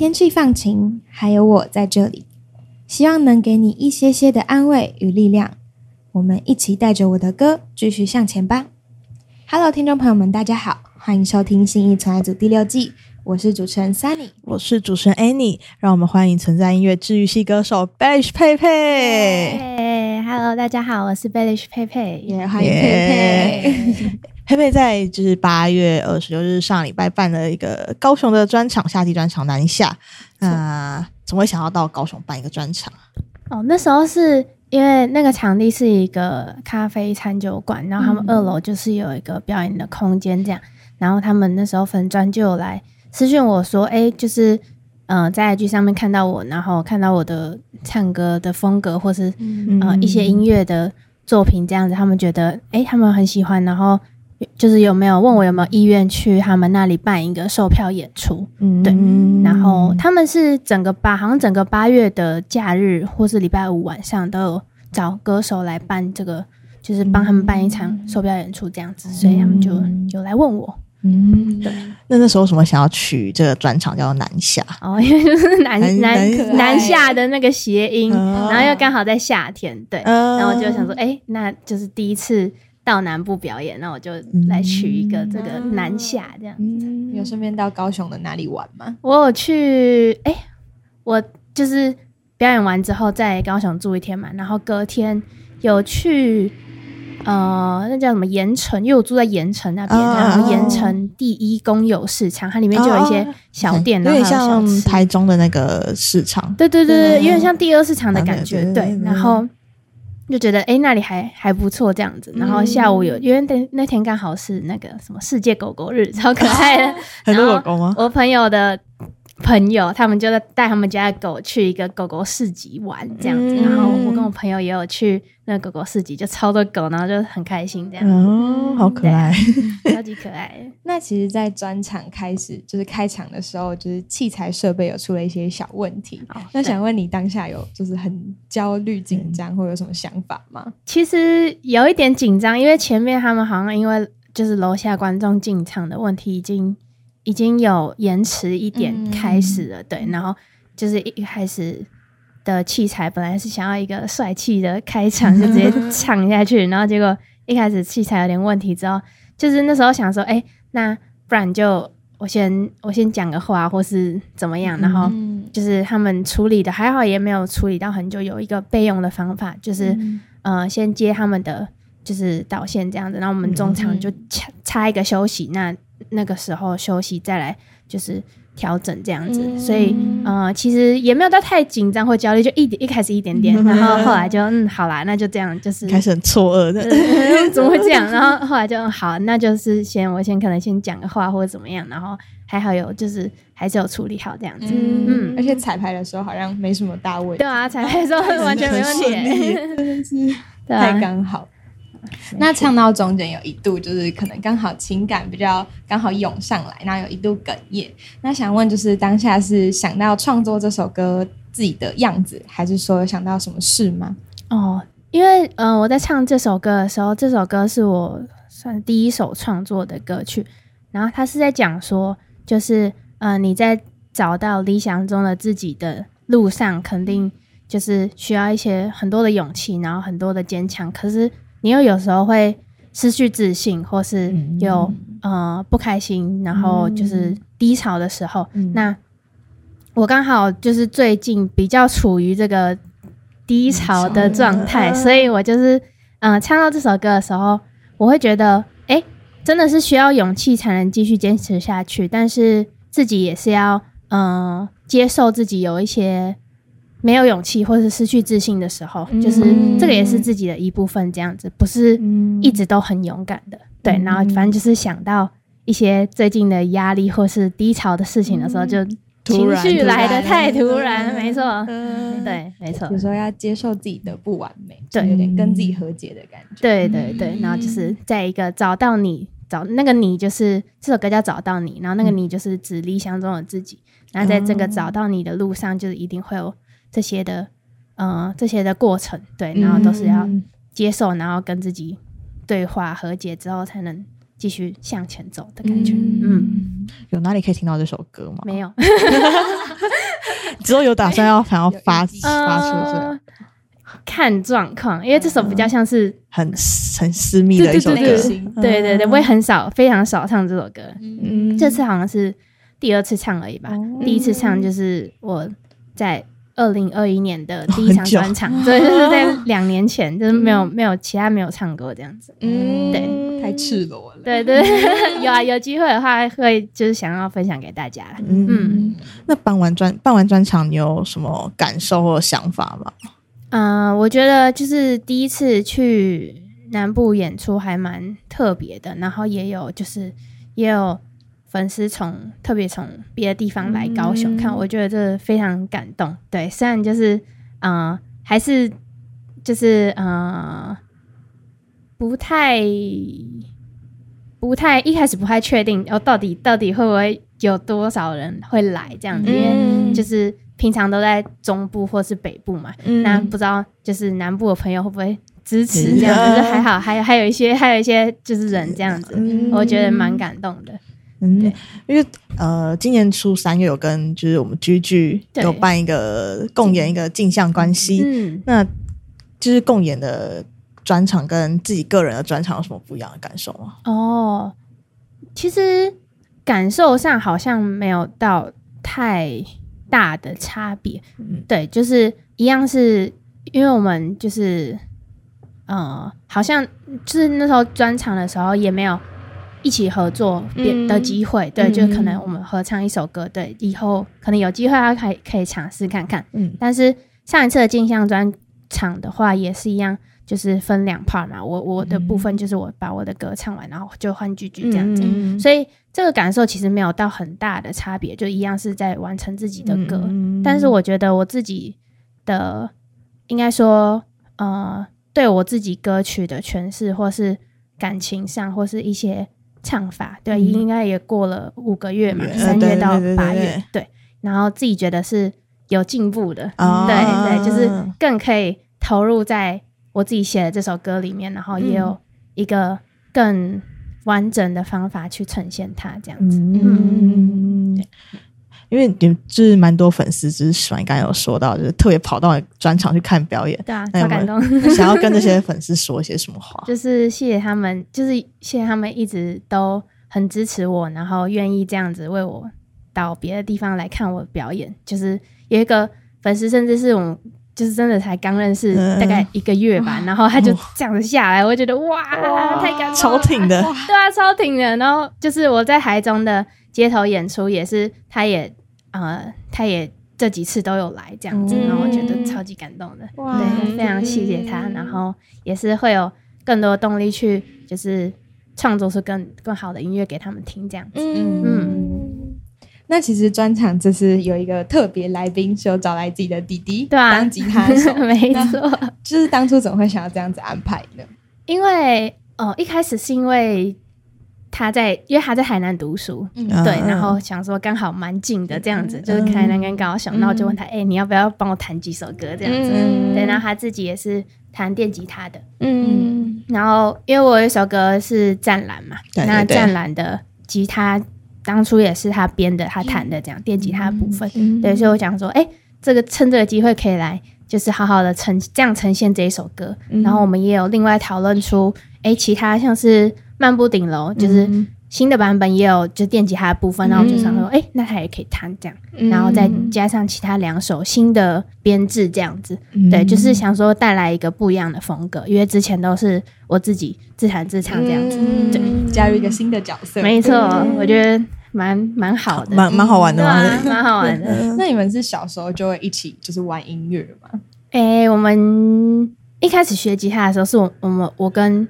天气放晴，还有我在这里，希望能给你一些些的安慰与力量。我们一起带着我的歌继续向前吧。Hello，听众朋友们，大家好，欢迎收听《信义存爱组》第六季，我是主持人 Sunny。我是主持人 Annie，让我们欢迎存在音乐治愈系歌手 Belish 佩，Hello，大家好，我是 Belish 佩佩。也欢迎佩佩。佩佩在就是八月二十六日上礼拜办了一个高雄的专场，夏季专场南下。那怎么会想要到高雄办一个专场？哦，那时候是因为那个场地是一个咖啡餐酒馆，然后他们二楼就是有一个表演的空间，这样。然后他们那时候粉专就有来私讯我说，哎，就是嗯、呃在 IG 上面看到我，然后看到我的唱歌的风格，或是呃一些音乐的作品这样子，他们觉得哎、诶他们很喜欢，然后就是有没有问我有没有意愿去他们那里办一个售票演出，嗯。对然后他们是整个八好像整个八月的假日或是礼拜五晚上都有找歌手来办这个，就是帮他们办一场售票演出这样子，所以他们就有来问我。嗯，对。那那时候什么想要取这个专场叫做南下？哦，因为就是南南南下。的那个谐音，哦。然后又刚好在夏天，对，嗯然后我就想说，哎、那就是第一次到南部表演，那我就来取一个这个南下这样。嗯，有顺便到高雄的哪里玩吗？我有去，哎、我就是表演完之后在高雄住一天嘛，然后隔天有去。呃，那叫什么盐城？因为我住在盐城那边，啊然后盐城第一公有市场，它里面就有一些小店，有点然后还有像台中的那个市场。对对对对，有点像第二市场的感觉，对。然后就觉得哎、诶那里还还不错这样子。然后下午有，因为那那天刚好是那个什么世界狗狗日，超可爱的。很多狗狗吗？我朋友的朋友，他们就在带他们家的狗去一个狗狗市集玩这样子。嗯然后我跟我朋友也有去那个狗狗市集，就超多狗，然后就很开心这样，哦，好可爱。超级可爱。那其实，在专场开始就是开场的时候，就是器材设备有出了一些小问题。哦那想问你当下有就是很焦虑、紧张，或有什么想法吗？其实有一点紧张，因为前面他们好像因为就是楼下观众进场的问题，已经已经有延迟一点嗯开始了，对，然后就是一开始的器材本来是想要一个帅气的开场，就直接唱下去，然后结果一开始器材有点问题之后，就是那时候想说，哎、那不然就我先我先讲个话，或是怎么样，然后。嗯就是他们处理的还好，也没有处理到很久。有一个备用的方法，就是、呃，先接他们的就是导线这样子，然后我们中场就插插一个休息，那那个时候休息再来就是调整这样子。嗯所以呃，其实也没有到太紧张或焦虑，就一点一开始一点点，然后后来就嗯好啦，那就这样，就是开始很错愕的。呃 怎么会这样？然后后来就嗯好，那就是先我先可能先讲个话或者怎么样，然后还好有就是还是有处理好这样子。嗯嗯而且彩排的时候好像没什么大问题对，啊，彩排的时候 完全没问题很顺利耶，真的是 对太啊，刚好。那唱到中间有一度就是可能刚好情感比较刚好涌上来，然后有一度哽咽。那想问就是当下是想到创作这首歌自己的样子，还是说有想到什么事吗？哦，因为嗯、呃我在唱这首歌的时候，这首歌是我算第一首创作的歌曲，然后它是在讲说，就是呃你在找到理想中的自己的路上，肯定就是需要一些很多的勇气，然后很多的坚强，可是你又有时候会失去自信，或是有、呃不开心，然后就是低潮的时候，那我刚好就是最近比较处于这个低潮的状态，所以我就是嗯、呃唱到这首歌的时候，我会觉得，哎、真的是需要勇气才能继续坚持下去，但是自己也是要嗯、呃接受自己有一些没有勇气或是失去自信的时候，就是这个也是自己的一部分，这样子不是一直都很勇敢的，对，然后反正就是想到一些最近的压力或是低潮的事情的时候，就情绪来的太突然，没错，嗯，对，没错。有，时候要接受自己的不完美，对。有点跟自己和解的感觉。对对对，然后就是在一个找到你，找那个你，就是这首歌叫找到你，然后那个你就是指理想中的自己，然后在这个找到你的路上，就是一定会有这些的，呃，这些的过程，对，然后都是要接受，然后跟自己对话和解之后，才能继续向前走的感觉。嗯，有哪里可以听到这首歌吗？没有，之后有打算要 想要发发出这呃看状况，因为这首比较像是，很很私密的一首歌。对对对。我也很少非常少唱这首歌，嗯。这次好像是第二次唱而已吧。哦。第一次唱就是我在二零二一年的第一场专场，对，就是在两年前，就是没有没有其他没有唱歌这样子。嗯对太赤裸了。对对，有啊，有机会的话会就是想要分享给大家。嗯，那办完专办完专场，你有什么感受或想法吗？嗯、我觉得就是第一次去南部演出还蛮特别的，然后也有就是也有粉丝从特别从别的地方来高雄看，我觉得这非常感动。对，虽然就是嗯、呃还是就是嗯、呃不太不太一开始不太确定哦，到底到底会不会有多少人会来这样子，因为嗯就是平常都在中部或是北部嘛，嗯那不知道就是南部的朋友会不会支持这样嗯子？就 还好，还有还有一些还有一些就是人这样子，嗯我觉得蛮感动的。嗯对，因为呃，今年初三又有跟就是我们居居对。有办一个共演一个镜像关系，嗯，那就是共演的专场跟自己个人的专场有什么不一样的感受吗？哦，其实感受上好像没有到太大的差别。嗯。对，就是一样是因为我们就是呃，好像就是那时候专场的时候也没有一起合作的机会，对，嗯就可能我们合唱一首歌，对，以后可能有机会还可以可以尝试看看。嗯但是上一次的镜像专场的话，也是一样，就是分两 part 嘛。我我的部分就是我把我的歌唱完，然后就换句句这样子。嗯所以这个感受其实没有到很大的差别，就一样是在完成自己的歌。嗯但是我觉得我自己的，应该说，呃，对我自己歌曲的诠释，或是感情上，或是一些唱法，对，嗯应该也过了五个月嘛，呃三月到八月对，对，然后自己觉得是有进步的，啊对对，就是更可以投入在我自己写的这首歌里面，然后也有一个更完整的方法去呈现它，这样子。嗯，因为你就是蛮多粉丝，就是喜欢刚才有说到，就是特别跑到专场去看表演，对啊，那有没有超感动。想要跟这些粉丝说一些什么话？就是谢谢他们，就是谢谢他们一直都很支持我，然后愿意这样子为我到别的地方来看我表演。就是有一个粉丝，甚至是我们就是真的才刚认识嗯大概一个月吧，然后他就这样子下来，我觉得哇，太感动了，超挺的，对啊，超挺的。然后就是我在台中的街头演出，也是他也呃，他也这几次都有来这样子，嗯然后我觉得超级感动的。对，非常谢谢他，然后也是会有更多动力去就是创作出更更好的音乐给他们听这样子。嗯那其实专场就是有一个特别来宾，是有找来自己的弟弟对啊，当吉他手，没错。就是当初怎么会想要这样子安排呢？因为哦，一开始是因为他在，因为他在海南读书，嗯。对，嗯然后想说刚好蛮近的这样子，嗯。就是台南跟高雄，嗯那我就问他，哎、你要不要帮我弹几首歌？这样子？嗯。对，然后他自己也是弹电吉他的，嗯。然后因为我有一首歌是湛蓝嘛，那湛蓝的吉他当初也是他编的，他弹的这样电吉他的部分，嗯。对，所以我想说，哎、这个趁这个机会可以来，就是好好的呈这样呈现这一首歌。嗯。然后我们也有另外讨论出，哎、其他像是漫步顶楼，就是嗯。新的版本也有就电吉他的部分，然后我就想说，哎、那他也可以弹这样，嗯。然后再加上其他两首新的编制这样子，嗯。对，就是想说带来一个不一样的风格，因为之前都是我自己自弹自唱这样子，嗯。对，加入一个新的角色，没错，嗯。我觉得蛮蛮好的，蛮 蛮好玩的嘛。对啊，蛮好玩的。那你们是小时候就会一起就是玩音乐吗？诶、我们一开始学吉他的时候，是我我们我跟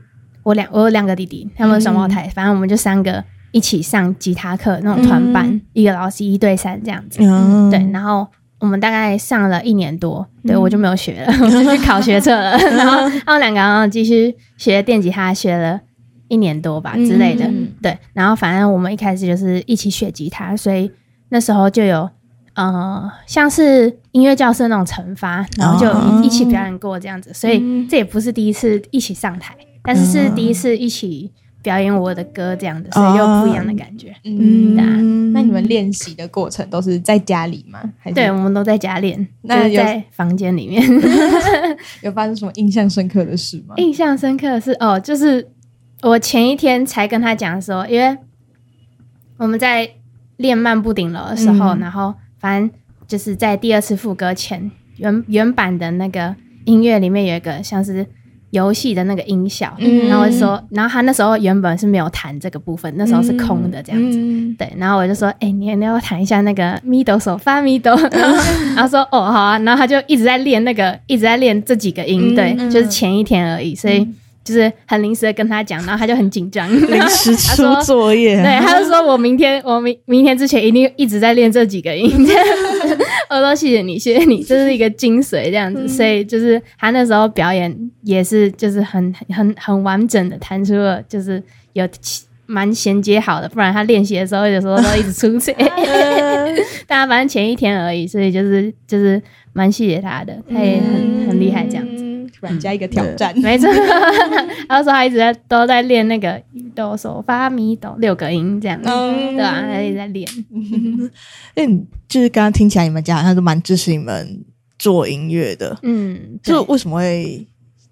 我两我有两个弟弟，他们双胞胎，反正我们就三个一起上吉他课那种团班，嗯一个老师一对三这样子。嗯对，然后我们大概上了一年多，对我就没有学了，我就去考学测了。然后他们两个然后继续学电吉他，学了一年多吧之类的。嗯对，然后反正我们一开始就是一起学吉他，所以那时候就有呃，像是音乐教室那种惩罚，然后就哦一一起表演过这样子，所以嗯这也不是第一次一起上台。但是是第一次一起表演我的歌这样的，所以又不一样的感觉。嗯，对啊那你们练习的过程都是在家里吗？还是对，我们都在家练，就是那在房间里面。有发生什么印象深刻的事吗？印象深刻的是哦，就是我前一天才跟他讲说，因为我们在练漫步顶楼的时候，嗯然后反正就是在第二次副歌前，原原版的那个音乐里面有一个像是游戏的那个音效，嗯。然后我就说，然后他那时候原本是没有弹这个部分，那时候是空的这样子。嗯。对，然后我就说，哎、你你要弹一下那个 middle 手发 middle，然后说，哦，好啊，然后他就一直在练那个，一直在练这几个音，嗯对，嗯。就是前一天而已，所以就是很临时的跟他讲，然后他就很紧张，临时出作业，对，他就说我明天我明明天之前一定一直在练这几个音，我说谢谢你，谢谢你，这是一个精髓这样子，所以就是他那时候表演也是就是很很很完整的弹出了，就是有蛮衔接好的，不然他练习的时候有时候都一直出错，大家反正前一天而已，所以就是就是蛮谢谢他的，他也很很厉害这样子。子，突然加一个挑战，没错，他就说他一直在都在练那个哆嗦发咪哆六个音这样，嗯。对啊、他一直在练。因为你就是刚刚听起来你们家好像都蛮支持你们做音乐的，嗯，就为什么会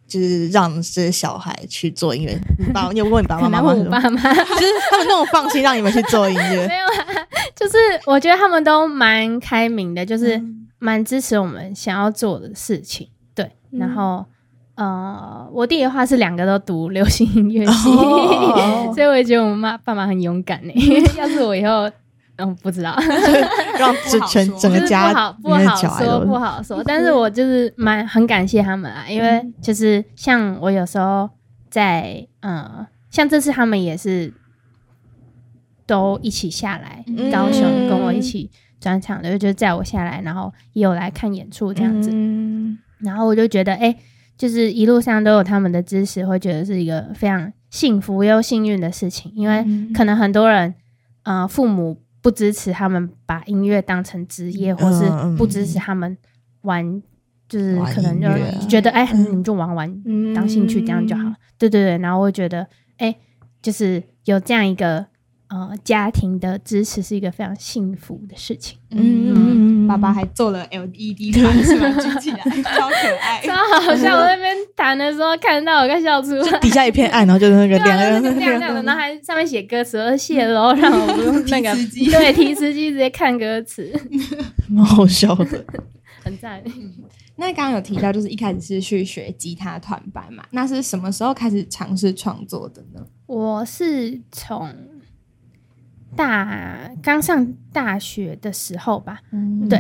就是让这些小孩去做音乐？你爸，你有问你爸爸妈妈爸妈。就是他们那种放心让你们去做音乐。没，有啊，就是我觉得他们都蛮开明的，就是蛮支持我们想要做的事情。对，然后呃，我弟的话是两个都读流行音乐系，哦 所以我也觉得我妈爸妈很勇敢呢。要是我以后。嗯，不知道，让整全整个家不好不好说，不好说。但是我就是蛮很感谢他们啊，因为就是像我有时候在呃，像这次他们也是都一起下来、嗯高雄跟我一起专场的，就载我下来，然后也有来看演出这样子。嗯然后我就觉得，哎、就是一路上都有他们的支持，会觉得是一个非常幸福又幸运的事情。因为嗯。可能很多人，呃，父母不支持他们把音乐当成职业，或是嗯。不支持他们玩，就是可能就觉得，哎、嗯。你们就玩玩嗯。当兴趣这样就好。对对对，然后我会觉得，哎、就是有这样一个呃家庭的支持，是一个非常幸福的事情。嗯，爸爸还做了 LED 盘是吗？举起来，超可爱。超好笑！我那边弹的时候看到，我快笑出来。底下一片暗，然后就是那个两个就是亮亮的，然后还上面写歌词，我说谢喽，让我不用那个 对提词机直接看歌词，蛮好笑的。很赞。那刚刚有提到，就是一开始是去学吉他团班嘛，那是什么时候开始尝试创作的呢？我是从大刚上大学的时候吧，嗯。对。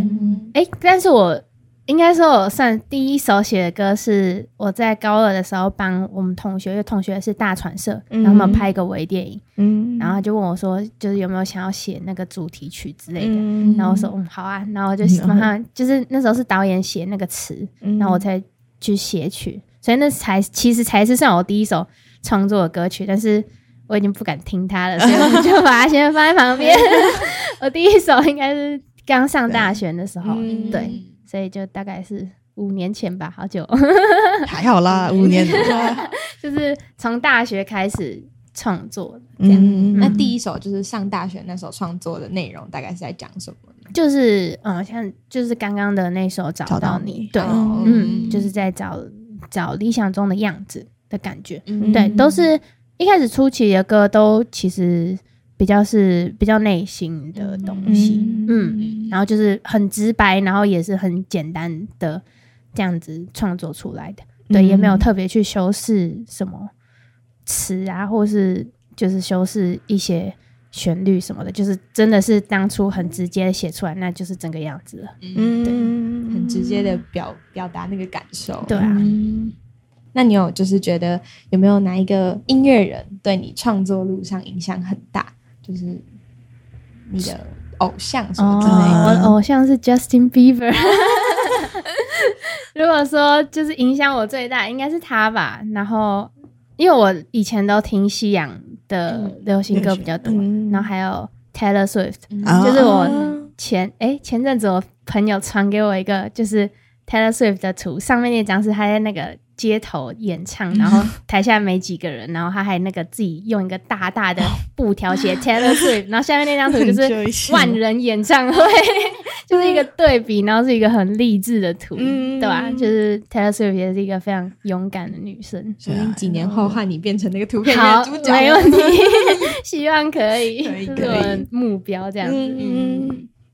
哎、但是我应该说，我算第一首写的歌是我在高二的时候帮我们同学，因为同学是大传社，然后他们拍一个微电影，嗯。然后他就问我说，就是有没有想要写那个主题曲之类的。嗯。然后我说嗯好啊，然后就嗯马上就是那时候是导演写那个词，然后我才去写曲，所以那才其实才是算我第一首创作的歌曲，但是我已经不敢听他了，所以我就把它先放在旁边。我第一首应该是刚上大学的时候，嗯对，所以就大概是五年前吧，好久，还好啦，五年了。就是从大学开始创作的这样。嗯那第一首就是上大学那时候创作的内容，大概是在讲什么？就是嗯，像就是刚刚的那首找找到你，你对，哦嗯，就是在找找理想中的样子的感觉，嗯对，都是一开始初期的歌都其实比较是比较内心的东西，嗯。然后就是很直白，然后也是很简单的这样子创作出来的，对，也没有特别去修饰什么词啊，或是就是修饰一些旋律什么的，就是真的是当初很直接的写出来，那就是整个样子了。嗯，对。很直接的表表达那个感受。对啊，那你有就是觉得有没有哪一个音乐人对你创作路上影响很大？就是你的偶像什么之类哦，我的？的偶像是 Justin Bieber。如果说就是影响我最大，应该是他吧。然后，因为我以前都听西洋的流行歌比较多，嗯然后还有 Taylor Swift，、啊就是我前哎、前阵子我朋友传给我一个就是 Taylor Swift 的图，上面那张是他在那个街头演唱，然后台下没几个人，然后他还那个自己用一个大大的 布条写 Taylor Swift，然后下面那张图就是万人演唱会，就是一个对比，然后是一个很励志的图，嗯对吧？就是 Taylor Swift 也是一个非常勇敢的女生。说不定几年后换你变成那个图片主，角，没问题，希望可以，可以这是我的目标，这样子。嗯，嗯，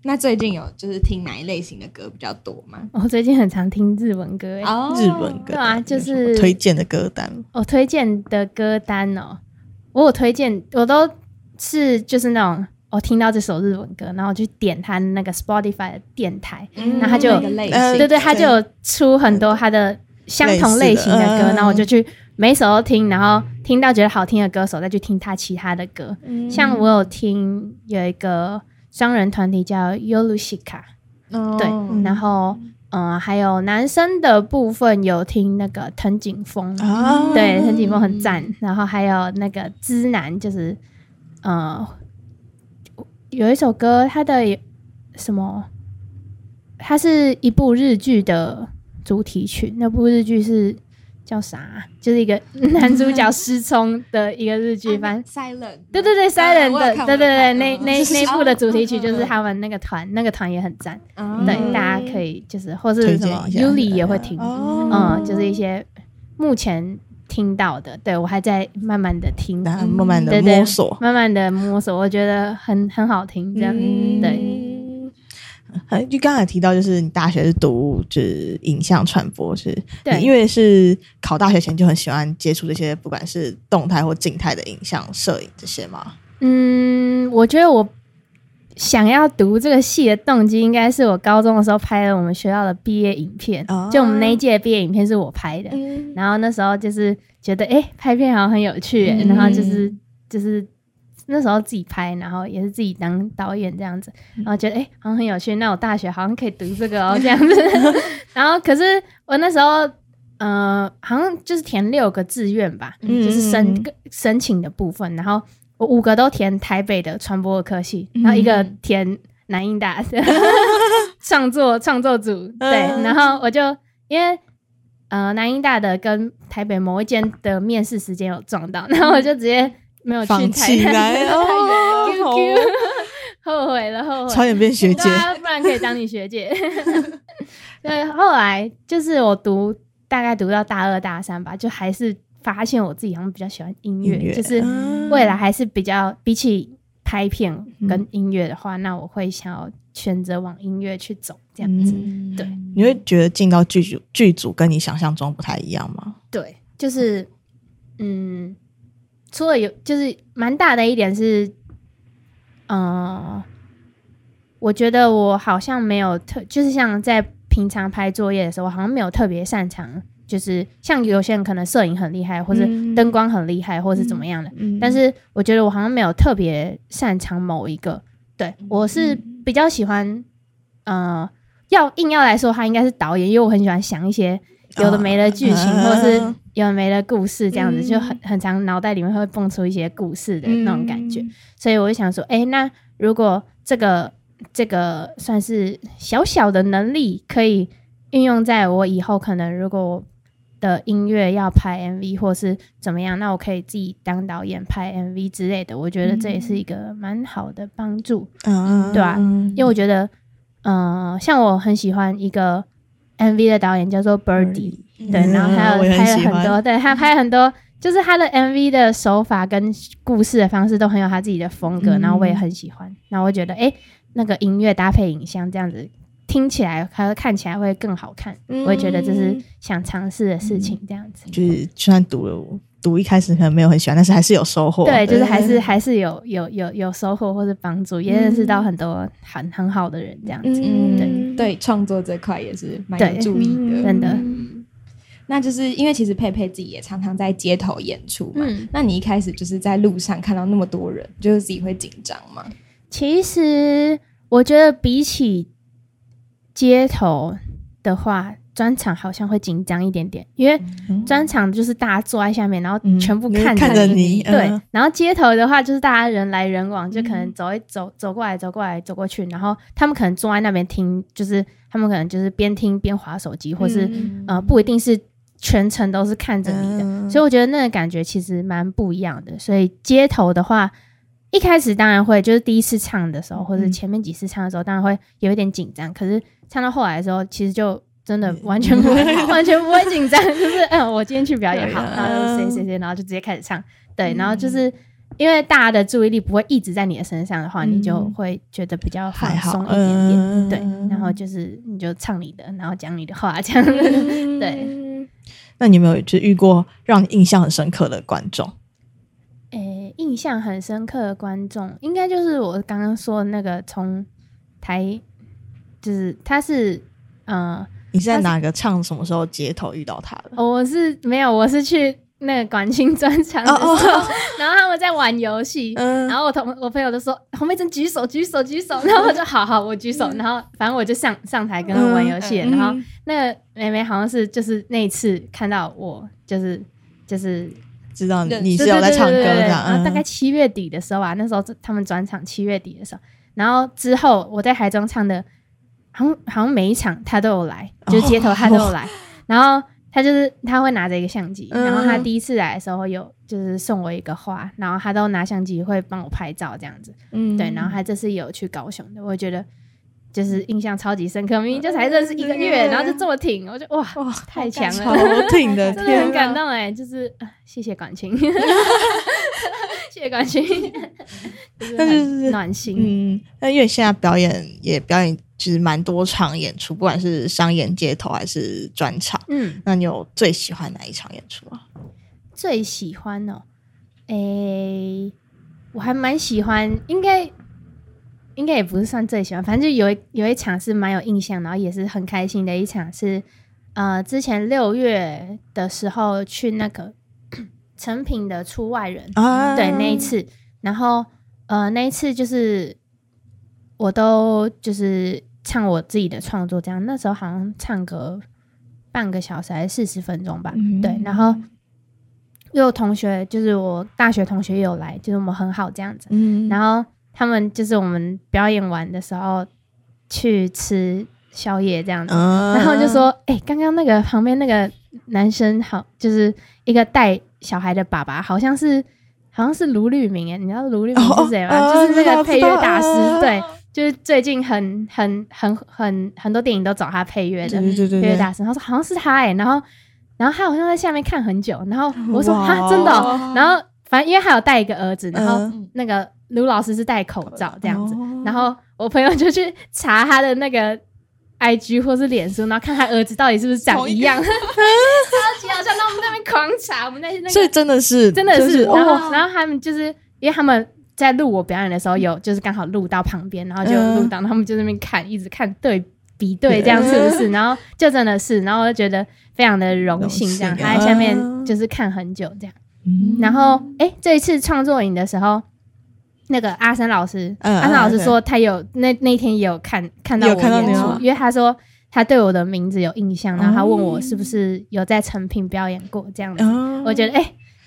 那最近有就是听哪一类型的歌比较多吗？我最近很常听日文歌，哎，哦。日文歌。对啊就是推荐的歌单。我推荐的歌单哦，我有推荐，我都是就是那种我听到这首日文歌，然后我去点它那个 Spotify 的电台，嗯那他就有那个类呃型，对对，他就有出很多他的相同类型的歌，然后我就去每一首都听，然后听到觉得好听的歌手，再去听他其他的歌。嗯。像我有听有一个双人团体叫 Yolushika，哦。对，然后嗯、呃还有男生的部分有听那个藤井风，啊。对，藤井风很赞，然后还有那个知男，就是呃有一首歌，它的什么，它是一部日剧的主题曲，那部日剧是叫啥啊？就是一个男主角失聪的一个日剧，反正。Silent，对对对，Silent 的，对对对，那那那部的主题曲哦就是他们那个团，那个团也很赞，嗯对，大家可以就是或是推什么荐一下。Yuli 也会听，哦。嗯，就是一些目前听到的，对我还在慢慢的听，然后慢慢的摸索。慢慢的摸索，我觉得很很好听，这样，嗯。对。呃就刚才提到，就是你大学是读就是影像传播，是对因为是考大学前就很喜欢接触这些，不管是动态或静态的影像、摄影这些吗？嗯，我觉得我想要读这个系的动机，应该是我高中的时候拍了我们学校的毕业影片，哦就我们那一届的毕业影片是我拍的，嗯然后那时候就是觉得，哎、拍片好像很有趣、嗯然后就是就是那时候自己拍，然后也是自己当导演这样子，然后觉得，哎、好像很有趣。那我大学好像可以读这个哦，这样子。然后可是我那时候，呃，好像就是填六个志愿吧，嗯就是申申请的部分，然后我五个都填台北的传播科系，然后一个填南音大的 创作创作组，对，嗯然后我就因为。呃，南音大的跟台北某一间的面试时间有撞到，然后我就直接没有去放台弃来 哦 QQ，后悔了，后悔了，差点变学姐不然可以当你学姐。对，后来就是我读大概读到大二大三吧，就还是发现我自己好像比较喜欢音乐，音乐就是嗯未来还是比较比起拍片跟音乐的话，那我会想要选择往音乐去走，这样子。嗯对你会觉得进到剧组剧组跟你想象中不太一样吗？对，就是嗯，除了有就是蛮大的一点是，嗯、我觉得我好像没有特，就是像在平常拍作业的时候，我好像没有特别擅长，就是像有些人可能摄影很厉害，或是嗯。灯光很厉害，或是怎么样的，嗯但是我觉得我好像没有特别擅长某一个。对我是比较喜欢，呃，要硬要来说，他应该是导演，因为我很喜欢想一些有的没的剧情，啊或是有的没的故事，这样子、嗯就很很常脑袋里面会蹦出一些故事的那种感觉。嗯所以我就想说，哎、那如果这个这个算是小小的能力，可以运用在我以后可能如果我的音乐要拍 MV 或是怎么样，那我可以自己当导演拍 MV 之类的。我觉得这也是一个蛮好的帮助，嗯对啊因为我觉得，呃，像我很喜欢一个 MV 的导演叫做 Birdy，对，嗯。然后还有拍了很多，对他拍了很多，就是他的 MV 的手法跟故事的方式都很有他自己的风格，嗯。然后我也很喜欢。然后我觉得，哎、那个音乐搭配影像这样子听起来还有看起来会更好看，嗯。我也觉得这是想尝试的事情，这样子。就是就算读了读一开始可能没有很喜欢，但是还是有收获。对，就是还是还是有有有有收获或是帮助，也认识到很多很很好的人，这样子。嗯，对对，创作这块也是蛮有注意的，真的嗯那就是因为其实佩佩自己也常常在街头演出嘛，嗯那你一开始就是在路上看到那么多人，就是自己会紧张吗？其实我觉得比起街头的话，专场好像会紧张一点点，因为嗯专场就是大家坐在下面，然后嗯全部就是看看着你你。对嗯，然后街头的话，就是大家人来人往，就可能走一走，走过来，走过来，走过去，然后他们可能坐在那边听，就是他们可能就是边听边划手机，或是、嗯呃，不一定是全程都是看着你的，嗯所以我觉得那个感觉其实蛮不一样的。所以街头的话，一开始当然会就是第一次唱的时候，或者嗯前面几次唱的时候，当然会有一点紧张。可是唱到后来的时候，其实就真的完全不会，完全不会紧张，就是 嗯，我今天去表演好，然后谁谁谁，然后就直接开始唱，对，然后就是。因为大家的注意力不会一直在你的身上的话，你就嗯会觉得比较放松一点点，嗯对。然后就是你就唱你的，然后讲你的话，这样子，对。那你有没有就遇过让你印象很深刻的观众？诶、印象很深刻的观众，应该就是我刚刚说的那个从台，就是他是，呃，你是在哪个唱什么时候街头遇到他的？我是没有，我是去那个管清专场的时候，然后他们在玩游戏，嗯。然后我同我朋友就说洪美珍举手举手举手，然后我就好好我举手，然后反正我就上上台跟他玩游戏，嗯然后嗯。那个妹妹好像是就是那一次看到我就是就是知道你是有在唱歌对对对这样，然后大概嗯七月底的时候啊，那时候他们转场七月底的时候，然后之后我在台中唱的，好像好像每一场他都有来，就是街头他都有来，然后他就是他会拿着一个相机，嗯。然后他第一次来的时候有就是送我一个花，然后他都拿相机会帮我拍照这样子，嗯。对，然后他这次有去高雄的，我觉得。就是印象超级深刻，明明就才认识一个月，然后就这么挺，我就哇，哇，太强超了，挺的，真的很感动哎，就是、呃谢谢感情，谢谢感情，就是那就是暖心。嗯，那因为现在表演也表演其实蛮多场演出，不管是商演街头还是专场，嗯，那你有最喜欢哪一场演出啊？最喜欢哦，诶、我还蛮喜欢，应该应该也不是算最喜欢，反正就有一有一场是蛮有印象，然后也是很开心的一场是，呃，之前六月的时候去那个成品的出外人，啊。对那一次，然后呃那一次就是我都就是唱我自己的创作，这样那时候好像唱个半个小时还是四十分钟吧，嗯对，然后又有同学就是我大学同学也有来，就是我们很好这样子，嗯。然后他们就是我们表演完的时候去吃宵夜这样子，嗯然后就说：“哎、刚刚那个旁边那个男生好，就是一个带小孩的爸爸，好像是好像是卢律明哎，你知道卢律明是谁吗？哦就是那个配乐大师，对，就是最近很很很很很多电影都找他配乐的配乐大师。他说好像是他哎，然后然后他好像在下面看很久，然后我说哇。哈真的哦、然后反正因为他有带一个儿子，然后嗯那个卢老师是戴口罩这样子，哦。然后我朋友就去查他的那个 I G 或是脸书，然后看他儿子到底是不是长一样，超级好笑。那我们在那边狂查，我们在那所以真的是真的，就是然后哇然后他们就是因为他们在录我表演的时候有就是刚好录到旁边，然后就嗯录到，他们就在那边看，一直看对比对这样是不是，然后就真的是，然后我就觉得非常的荣幸，这样他在下面啊就是看很久这样。嗯。然后，哎、这一次创作营的时候，那个阿森老师，嗯阿森老师嗯说他有那那天也有看看到有我演出因为他说他对我的名字有印象，然后他问我是不是有在成品表演过这样子。啊我觉得，哎、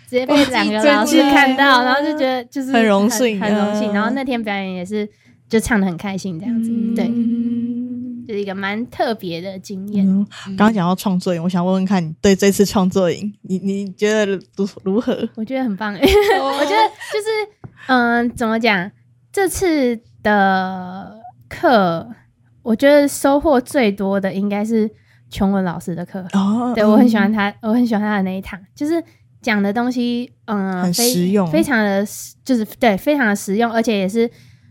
直接被两个老师看到，然后就觉得就是很荣幸很荣幸。嗯然后那天表演也是就唱的很开心，这样子，对，嗯就是一个蛮特别的经验。嗯，刚刚讲到创作营，我想问问看你对这次创作营，你你觉得如如何？我觉得很棒、欸，我觉得就是嗯，怎么讲？这次的课，我觉得收获最多的应该是琼文老师的课。哦对我很喜欢他，我很喜欢他的那一堂，就是讲的东西，嗯，很非实用非常的实，就是对，非常的实用，而且也是，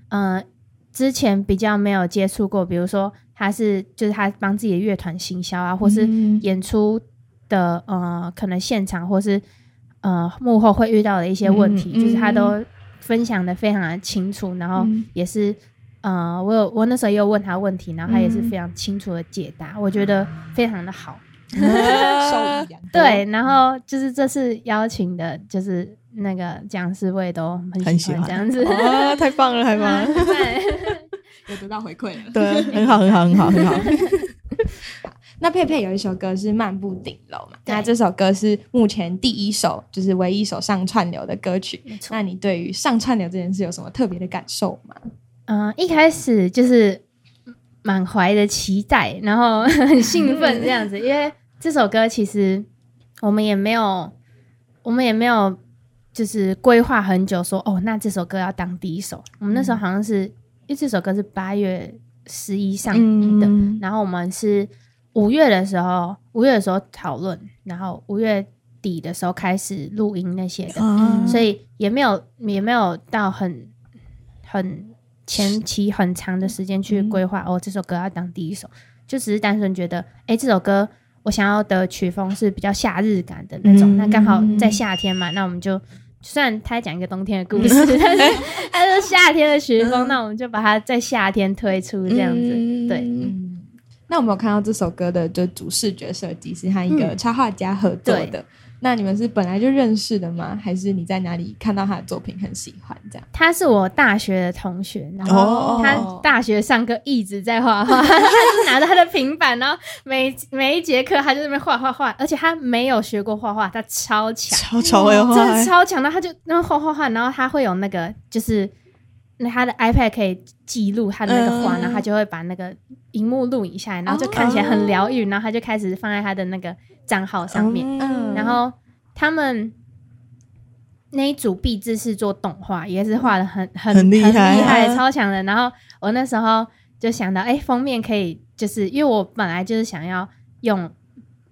嗯、之前比较没有接触过，比如说他是就是他帮自己的乐团行销啊，或是嗯演出的呃，可能现场或是呃幕后会遇到的一些问题，嗯就是他都分享的非常的清楚，然后嗯也是。呃，我有我那时候也有问他问题，然后他也是嗯非常清楚的解答，我觉得非常的好。受益良。对，然后就是这次邀请的，就是那个讲师，我也都很很喜喜欢欢这样子。啊，太棒了，太棒了，对有得到回馈了。对，很好，很好，很好，很好。那佩佩有一首歌是《漫步顶楼》嘛？那这首歌是目前第一首，就是唯一一首上串流的歌曲。那你对于上串流这件事有什么特别的感受吗？嗯、一开始就是满怀的期待，然后 很兴奋 这样子，因为这首歌其实我们也没有，我们也没有就是规划很久说哦，那这首歌要当第一首。我们那时候好像是，因为这首歌是八月十一上映的，嗯然后我们是五月的时候，五月的时候讨论，然后五月底的时候开始录音那些的，啊所以也没有也没有到很很前期很长的时间去规划、哦，这首歌要当第一首，就只是单纯觉得，哎、这首歌我想要的曲风是比较夏日感的那种，嗯那刚好在夏天嘛，那我们就。虽然他在讲一个冬天的故事，但是夏天的曲风，那我们就把它在夏天推出这样子。对，嗯，那我们有看到这首歌的就主视觉设计是和一个插画家合作的。对那你们是本来就认识的吗？还是你在哪里看到他的作品很喜欢这样？他是我大学的同学，然后哦他大学上课一直在画画，他是拿着他的平板，然后每每一节课他就在那边画画画，而且他没有学过画画，他超强，超超会画真的超强的，他就那么画画画，然后他会有那个就是那他的 iPad 可以记录他的那个画，嗯然后他就会把那个荧幕录影下来，然后就看起来很疗愈，然后他就开始放在他的那个账号上面，嗯。然后他们那一组壁纸是做动画，也是画的很很很厉害。厉害，啊超强的。然后我那时候就想到，哎、封面可以，就是因为我本来就是想要用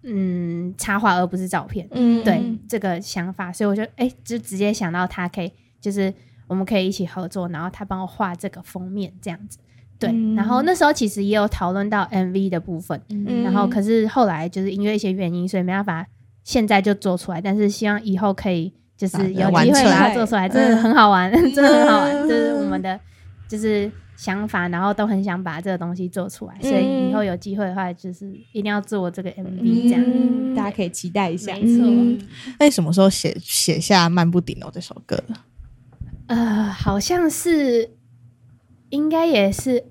嗯插画而不是照片，嗯。对这个想法，所以我就哎、就直接想到他可以，就是我们可以一起合作，然后他帮我画这个封面这样子。对，嗯。然后那时候其实也有讨论到 MV 的部分，嗯。然后可是后来就是因为一些原因，所以没办法现在就做出来，但是希望以后可以就是有机会把它做出来，真的很好玩，真的很好玩，就是我们的就是想法，然后都很想把这个东西做出来，所以以后有机会的话，就是一定要做这个 MV 这样。嗯大家可以期待一下。没错。嗯。那你什么时候写写下《漫不顶楼》这首歌？的？呃，好像是，应该也是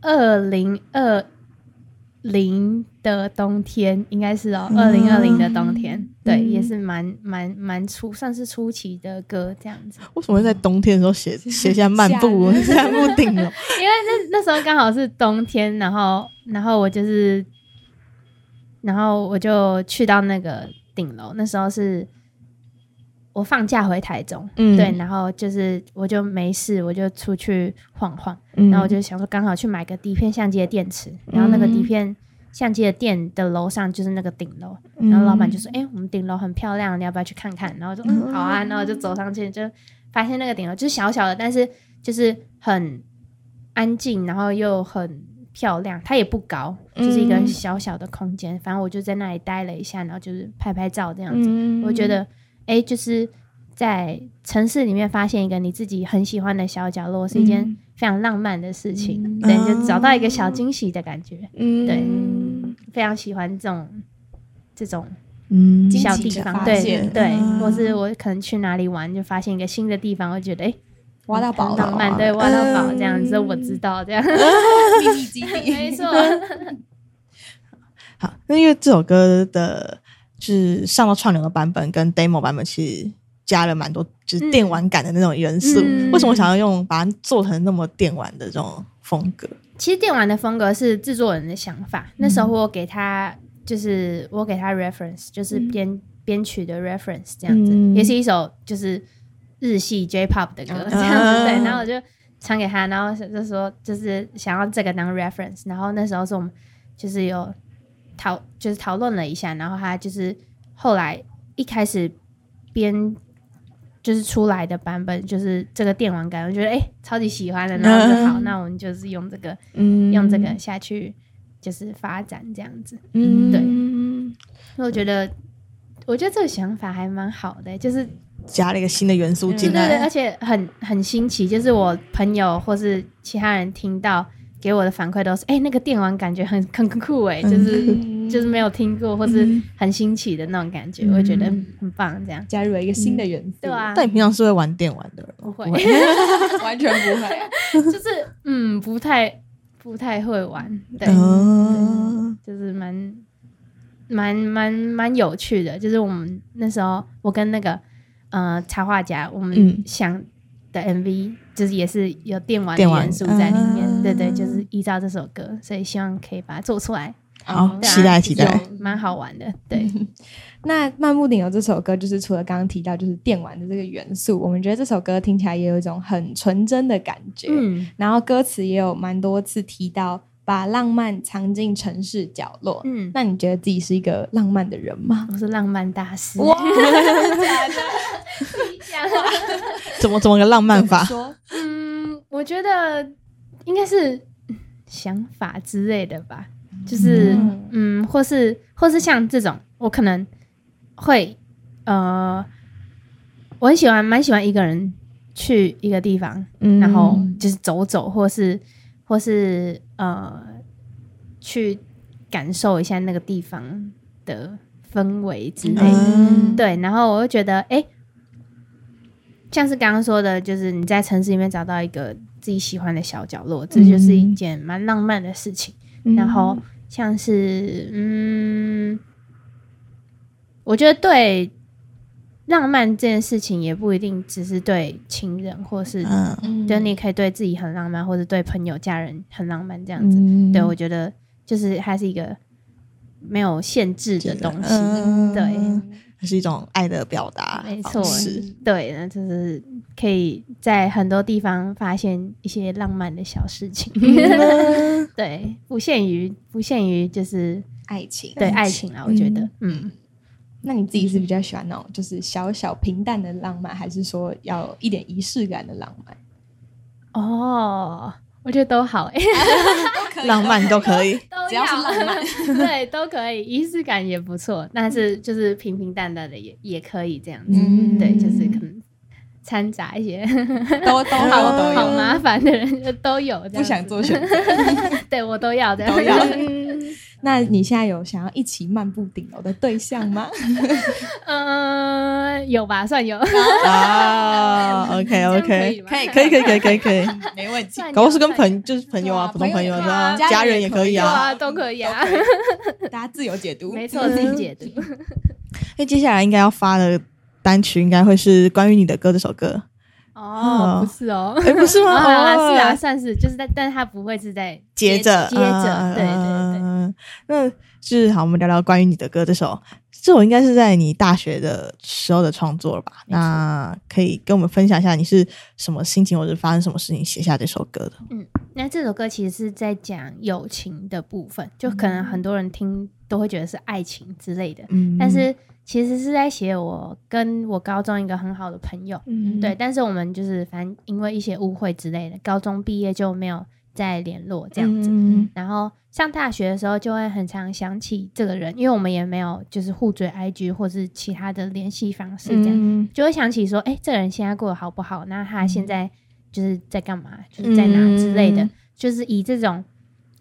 二零二零的冬天，应该是哦，二零二零的冬天，对，嗯也是蛮蛮蛮初，算是初期的歌这样子。为什么会在冬天的时候写写下《漫步》《漫步顶楼》？因为那那时候刚好是冬天，然后然后我就是，然后我就去到那个顶楼，那时候是我放假回台中，嗯对，然后就是我就没事，我就出去晃晃。嗯然后我就想说，刚好去买个底片相机的电池，然后那个底片相机的店的楼上就是那个顶楼，然后老板就说：“哎、我们顶楼很漂亮，你要不要去看看？”然后就嗯好啊，然后我就走上去，就发现那个顶楼就是小小的，但是就是很安静，然后又很漂亮，它也不高，就是一个嗯小小的空间。反正我就在那里待了一下，然后就是拍拍照这样子。嗯我觉得，哎、就是在城市里面发现一个你自己很喜欢的小角落，是一件嗯。非常浪漫的事情。嗯。对，就找到一个小惊喜的感觉。嗯。对，非常喜欢这种这种嗯。小地方，对对，嗯。或是我可能去哪里玩，就发现一个新的地方，我觉得哎，挖到宝了浪漫，对，挖到宝这样嗯子，我知道这样，秘密基地。没错，好，那因为这首歌的，就是上到串流的版本跟 demo 版本，其实加了蛮多就是电玩感的那种元素。嗯。为什么想要用把它做成那么电玩的这种风格？其实电玩的风格是制作人的想法，那时候我给他就是我给他 reference，就是编编曲的 reference 这样子，嗯。也是一首就是日系 J-pop 的歌嗯这样子，对，啊然后我就唱给他，然后就说就是想要这个当 reference，然后那时候是我们就是有讨就是讨论了一下，然后他就是后来一开始编。就是出来的版本，就是这个电玩感，我觉得哎、超级喜欢的，然后就 好，嗯那我们就是用这个嗯用这个下去就是发展这样子。嗯对对，所以我觉得，我觉得这个想法还蛮好的、就是加了一个新的元素进来对对对，而。且很很新奇，就是我朋友或是其他人听到给我的反馈都是，哎、那个电玩感觉很很酷哎、就是、就是没有听过或是很新奇的那种感觉，我觉得很棒，这样。加入了一个新的元素，对啊，但你平常是会玩电玩的人吗？不会，完全不会。就是嗯，不太不太会玩，对，嗯就是蛮蛮蛮蛮有趣的。就是我们那时候，我跟那个呃插画家，我们嗯。想的 MV 就是也是有电玩的元素在里面。啊对对，就是依照这首歌，所以希望可以把它做出来。好，期待期待。蛮好玩的。对，那《漫步顶流》这首歌，就是除了刚刚提到就是电玩的这个元素，我们觉得这首歌听起来也有一种很纯真的感觉。嗯然后歌词也有蛮多次提到把浪漫藏进城市角落。嗯，那你觉得自己是一个浪漫的人吗？我是浪漫大师。哇，怎么怎么个浪漫法？说嗯，我觉得应该是嗯想法之类的吧，就是嗯嗯或是或是像这种，我可能会呃，我很喜欢蛮喜欢一个人去一个地方，嗯然后就是走走，或是或是呃去感受一下那个地方的氛围之类的。嗯对，然后我就觉得，哎、像是刚刚说的，就是你在城市里面找到一个自己喜欢的小角落，这就是一件蛮浪漫的事情。嗯然后像是，嗯，我觉得对浪漫这件事情，也不一定只是对情人，或是、就你可以对自己很浪漫，或者对朋友、家人很浪漫这样子。嗯对我觉得就是它是一个没有限制的东西。嗯对它是一种爱的表达没错方式。对，那就是可以在很多地方发现一些浪漫的小事情。嗯 对，不限于不限于就是爱情。对爱情啊，我觉得，嗯，那你自己是比较喜欢那种就是小小平淡的浪漫，还是说要有一点仪式感的浪漫？哦，我觉得都好欸、浪漫都可以。都 只要是浪漫，对，都可以，仪式感也不错，但是就是平平淡淡的也也可以这样子，嗯。对，就是可能掺杂一些都都好，好都有。好麻烦的人就都有不想做选择。对我都要这样。都要。嗯那你现在有想要一起漫步顶楼的对象吗？嗯，有吧，算有，啊，OK OK，可以可以可以可以可以 可以，没问题。搞不是跟朋就是朋友啊，普通朋友啊，家人也可以啊。啊，都可以啊，大家自由解读。没错，自己解读。那接下来应该要发的单曲应该会是关于你的歌这首歌，哦，不是哦，哎，不是吗？啊，哦。是啊，，算是，就是但，但是它不会是在接着接着，嗯对对对，嗯那就是好，我们聊聊关于你的歌这首，这首应该是在你大学的时候的创作了吧？那可以跟我们分享一下你是什么心情，或者发生什么事情写下这首歌的？嗯那这首歌其实是在讲友情的部分，就可能很多人听都会觉得是爱情之类的，嗯但是其实是在写我跟我高中一个很好的朋友，嗯对，但是我们就是反正因为一些误会之类的，高中毕业就没有再联络这样子。嗯然后上大学的时候，就会很常想起这个人，因为我们也没有就是互追 IG 或是其他的联系方式，这样、嗯就会想起说，哎、这个人现在过得好不好？那他现在就是在干嘛？就是在哪之类的？嗯就是以这种，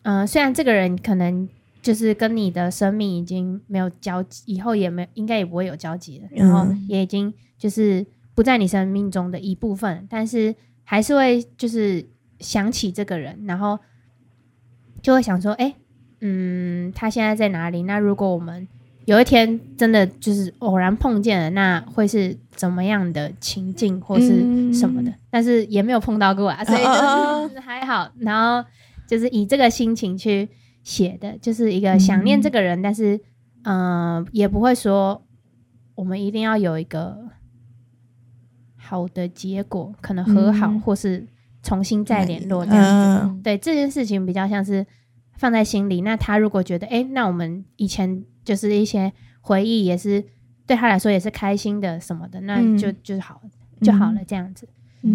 嗯、虽然这个人可能就是跟你的生命已经没有交集，以后也没应该也不会有交集了，然后嗯也已经就是不在你生命中的一部分，但是还是会就是想起这个人，然后就会想说，哎、嗯，他现在在哪里？那如果我们有一天真的就是偶然碰见了，那会是怎么样的情境或是什么的？但是也没有碰到过啊，所以啊就是还好。然后就是以这个心情去写的，就是一个想念这个人，但是嗯、呃也不会说我们一定要有一个好的结果，可能和好、嗯或是重新再联络这样子。嗯对这件事情比较像是放在心里。那他如果觉得，哎、那我们以前就是一些回忆，也是对他来说也是开心的什么的，那嗯就、就是好就好了，这样子。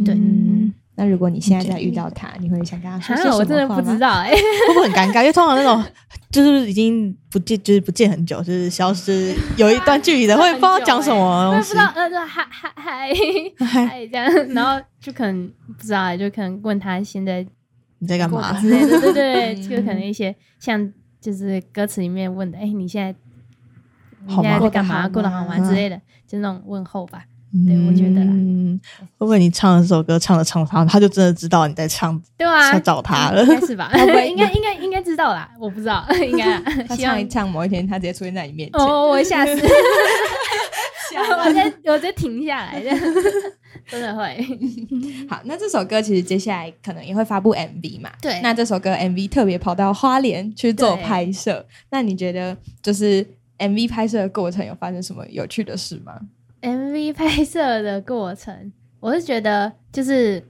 对嗯那如果你现在再遇到他，你会想跟他说些什哈，么我真的不知道哎、会不会很尴尬？因为通常那种就是已经不见，就是不见很久，就是消失有一段距离的，会不知道讲什么 不知道，呃，就嗨嗨 嗨嗨这样，然后就可能不知道欸，就可能问他现在你在干嘛？之类的，对对就可能一些像就是歌词里面问的，哎、你现在你现在在干嘛？过得好吗之类的，就那种问候吧。对我觉得啦。嗯，会不会你唱了这首歌唱着唱着，他他就真的知道你在唱，对啊，在找他了。应该是吧？应该应该应该知道啦，我不知道，应该他希望。唱一唱，某一天他直接出现在你面前，哦，我吓死，吓我再我再停下来，真的会。好，那这首歌其实接下来可能也会发布 MV 嘛？对。那这首歌 MV 特别跑到花莲去做拍摄，那你觉得就是 MV 拍摄的过程有发生什么有趣的事吗？MV 拍摄的过程，我是觉得就是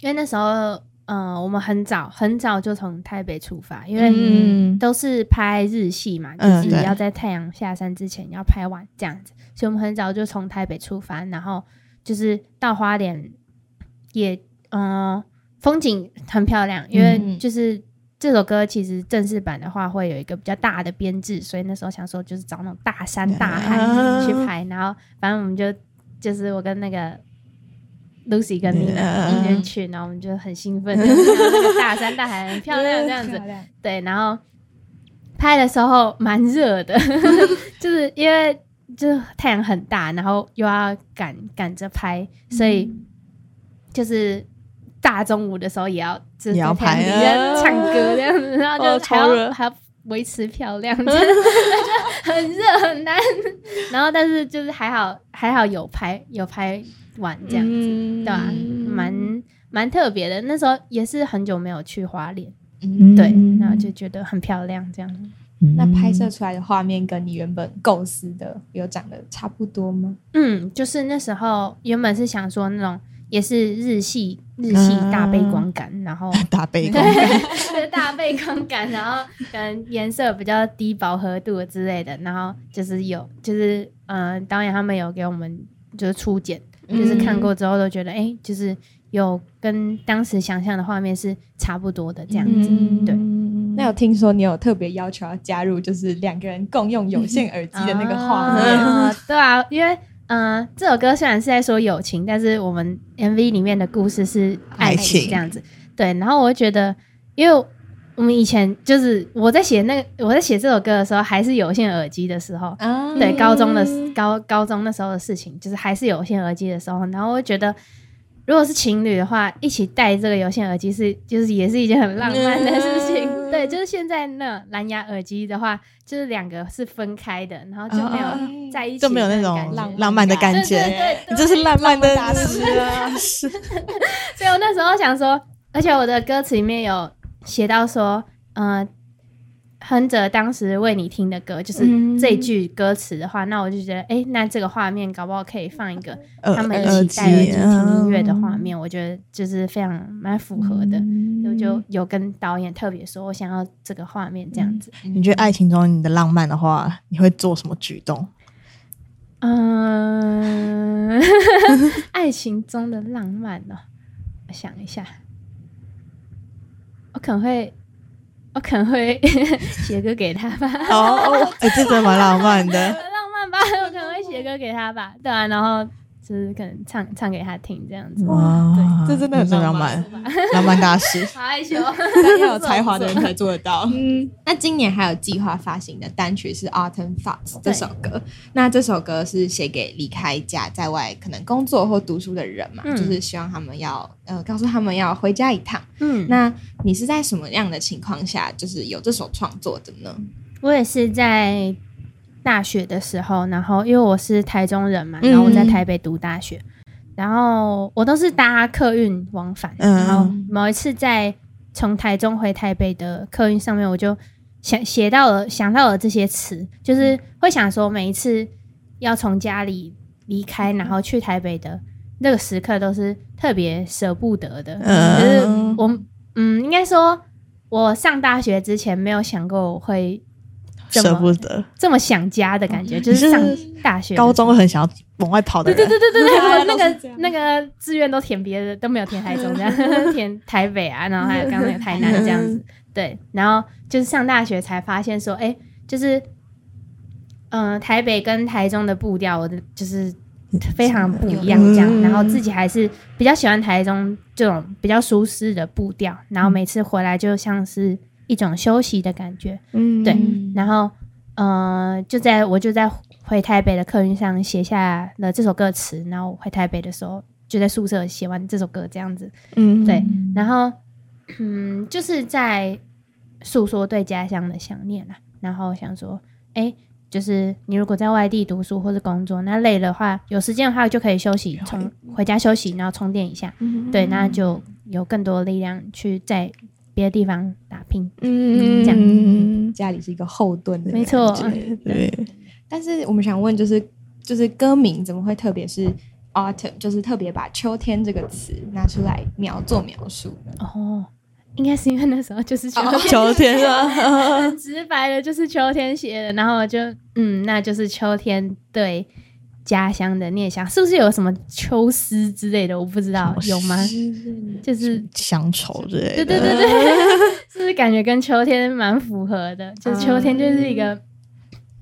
因为那时候，呃，我们很早很早就从台北出发，因为嗯。都是拍日系嘛，就是要在太阳下山之前要拍完这样子，所以我们很早就从台北出发，然后就是到花莲也，嗯、风景很漂亮，因为嗯就是这首歌其实正式版的话会有一个比较大的编制，所以那时候想说就是找那种大山大海啊去拍，然后反正我们就就是我跟那个 Lucy 跟嗯 Nina 一起去，然后我们就很兴奋，就是那个大山大海很漂亮这样子，对，然后拍的时候蛮热的，就是因为就是太阳很大，然后又要赶赶着拍，所以就是大中午的时候也要就是也要在太阳拍唱歌这样子，然后哦就还要还要维持漂亮，真 的就很热很难。然后但是就是还好还好有拍有拍完这样子，嗯对吧、蛮蛮特别的。那时候也是很久没有去花莲。嗯，对，然后就觉得很漂亮，这样。那拍摄出来的画面跟你原本构思的有长得差不多吗？嗯，就是那时候原本是想说那种也是日系日系大背光感，然后 大背光，对大背光感，然后可能颜色比较低饱和度之类的，然后就是有就是呃导演他们有给我们就是初剪，就是看过之后都觉得哎、诶就是有跟当时想象的画面是差不多的这样子，嗯。对。那有听说你有特别要求要加入，就是两个人共用有线耳机的那个画面，啊对啊，因为嗯、呃这首歌虽然是在说友情，但是我们 MV 里面的故事是爱爱情这样子。对，然后我会觉得，因为我们以前就是我在写那个我在写这首歌的时候，还是有线耳机的时候，嗯对，高中的高高中那时候的事情，就是还是有线耳机的时候，然后我觉得。如果是情侣的话，一起戴这个有线耳机是，就是也是一件很浪漫的事情。就是现在那蓝牙耳机的话，就是两个是分开的，然后就没啊有在一起，就没有那种浪浪漫的感对对觉。对，你这是浪漫的大师啊！所以我那时候想说，而且我的歌词里面有写到说，呃，哼着当时为你听的歌，就是嗯这句歌词的话，那我就觉得，哎、那这个画面搞不好可以放一个呃他们一起戴耳机听音乐的嗯画面，我觉得就是非常蛮符合的。所以我就有跟导演特别说，我想要这个画面这样子。你觉得爱情中你的浪漫的话，你会做什么举动？嗯，爱情中的浪漫呢、我想一下，我可能会，我可能会 写歌给他吧。哦，哎，这真蛮浪漫的。浪漫吧，我可能会写歌给他吧，对啊，然后就是可能唱唱给他听这样子。哇，这真的很浪浪漫漫，浪漫大师。好害羞，要有才华的人才做得到。嗯，那今年还有计划发行的单曲是《Autumn Thoughts》这首歌。那这首歌是写给离开家在外可能工作或读书的人嘛，嗯就是希望他们要呃告诉他们要回家一趟。嗯，那你是在什么样的情况下就是有这首创作的呢？我也是在大学的时候，然后因为我是台中人嘛，嗯。然后我在台北读大学，然后我都是搭客运往返，嗯。然后某一次在从台中回台北的客运上面，我就想写到了想到了这些词，就是会想说每一次要从家里离开，然后去台北的那个时刻，都是特别舍不得的，就是嗯，我嗯，应该说，我上大学之前没有想过我会这舍不得。这么想家的感觉，就是是上大学高中很想要往外跑的人，对对对对对，我那个那个志愿都填别的，都没有填台中这样，填台北啊，然后还有刚刚那个台南这样子。对，然后就是上大学才发现说，哎，就是嗯、呃台北跟台中的步调，我的就是非常不一样这样。嗯然后自己还是比较喜欢台中这种比较舒适的步调，然后每次回来就像是一种休息的感觉。嗯。对然后呃，就在我就在回台北的客运上写下了这首歌词，然后我回台北的时候就在宿舍写完这首歌这样子，嗯。对，然后嗯，就是在诉说对家乡的想念啦，然后想说，哎，就是你如果在外地读书或者工作，那累的话，有时间的话就可以休息，充回家休息，然后充电一下，对，那就有更多力量去在别的地方打拼。嗯这样。样家里是一个后盾的没错。对，但是我们想问，就是就是歌名怎么会特别是 autumn，就是特别把秋天这个词拿出来描做描述呢？哦，应该是因为那时候就是秋天，秋天啊，很 直白的，就是秋天写的，然后就嗯，那就是秋天对家乡的念想，是不是有什么秋思之类的？我不知道有吗？就是乡愁之类的。对对对对，是不是感觉跟秋天蛮符合的？就是秋天就是一个，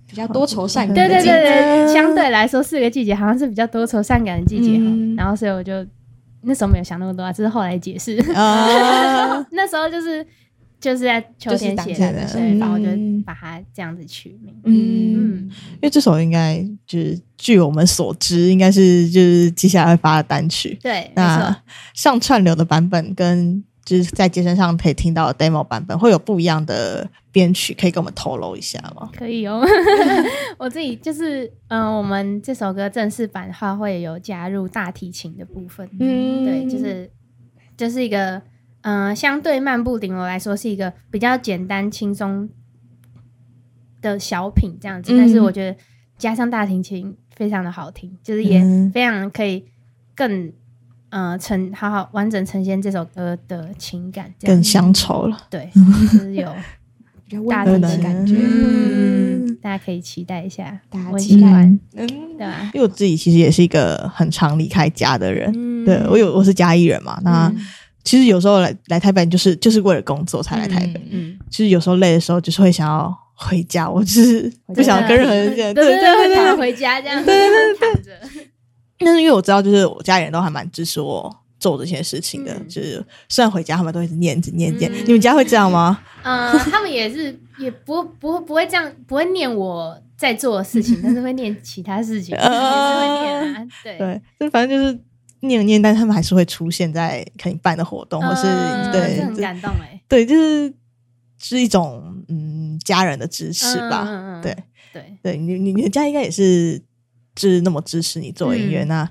比较多愁善感对对的季节，对对，相对来说四个季节好像是比较多愁善感的季节。嗯然后所以我就那时候没有想那么多啊，这是后来解释。啊，那时候就是就是在秋天写的，然后我就嗯把它这样子取名。嗯，嗯，因为这首应该就是据我们所知，应该是就是接下来会发的单曲。对，那。上串流的版本跟就是在街声上可以听到的 demo 版本会有不一样的编曲，可以跟我们透露一下吗？可以哦，我自己就是，嗯、我们这首歌正式版的话会有加入大提琴的部分，嗯对，就是就是一个，嗯、相对漫步顶楼来说是一个比较简单轻松的小品这样子，嗯但是我觉得加上大提琴非常的好听，就是也嗯非常可以更。呃，呈好好完整呈现这首歌的情感，更乡愁了。对，就是有 比较大的感觉。嗯，大家可以期待一下，大家期待嗯，对吧？因为我自己其实也是一个很常离开家的人，嗯对我有我是嘉义人嘛，那嗯其实有时候来来台北就是就是为了工作才来台北，嗯，其实有时候累的时候就是会想要回家，我就是不想跟任何人见，对对对，对躺回家这样子躺着，但是因为我知道，就是我家里人都还蛮支持我做这些事情的，嗯就是虽然回家他们都一直念着念念，嗯你们家会这样吗？嗯，他们也是也不不不会这样，不会念我在做的事情，但是会念其他事情，也是会念啊，对。对，就反正就是念念，但他们还是会出现在可以办的活动，或是嗯对很感动哎，对，就是是一种嗯家人的支持吧。对对，对，你你你的家应该也是就是那么支持你做音乐，嗯。那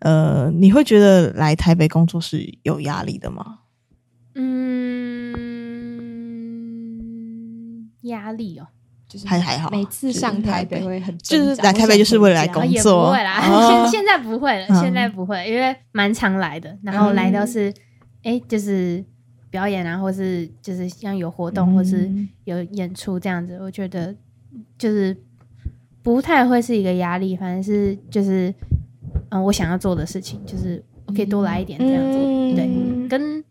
呃，你会觉得来台北工作是有压力的吗？嗯，压力哦，就是还还好，每次上台北会很就是来台北就是为了来工作也不会啦，哦。现 现在不会了，嗯。现在不会，因为蛮常来的，然后来都是哎、就是表演啊，或是就是像有活动，或是嗯。有演出这样子，我觉得就是不太会是一个压力，反正是就是嗯，我想要做的事情，就是我可以多来一点这样子，嗯。对，跟。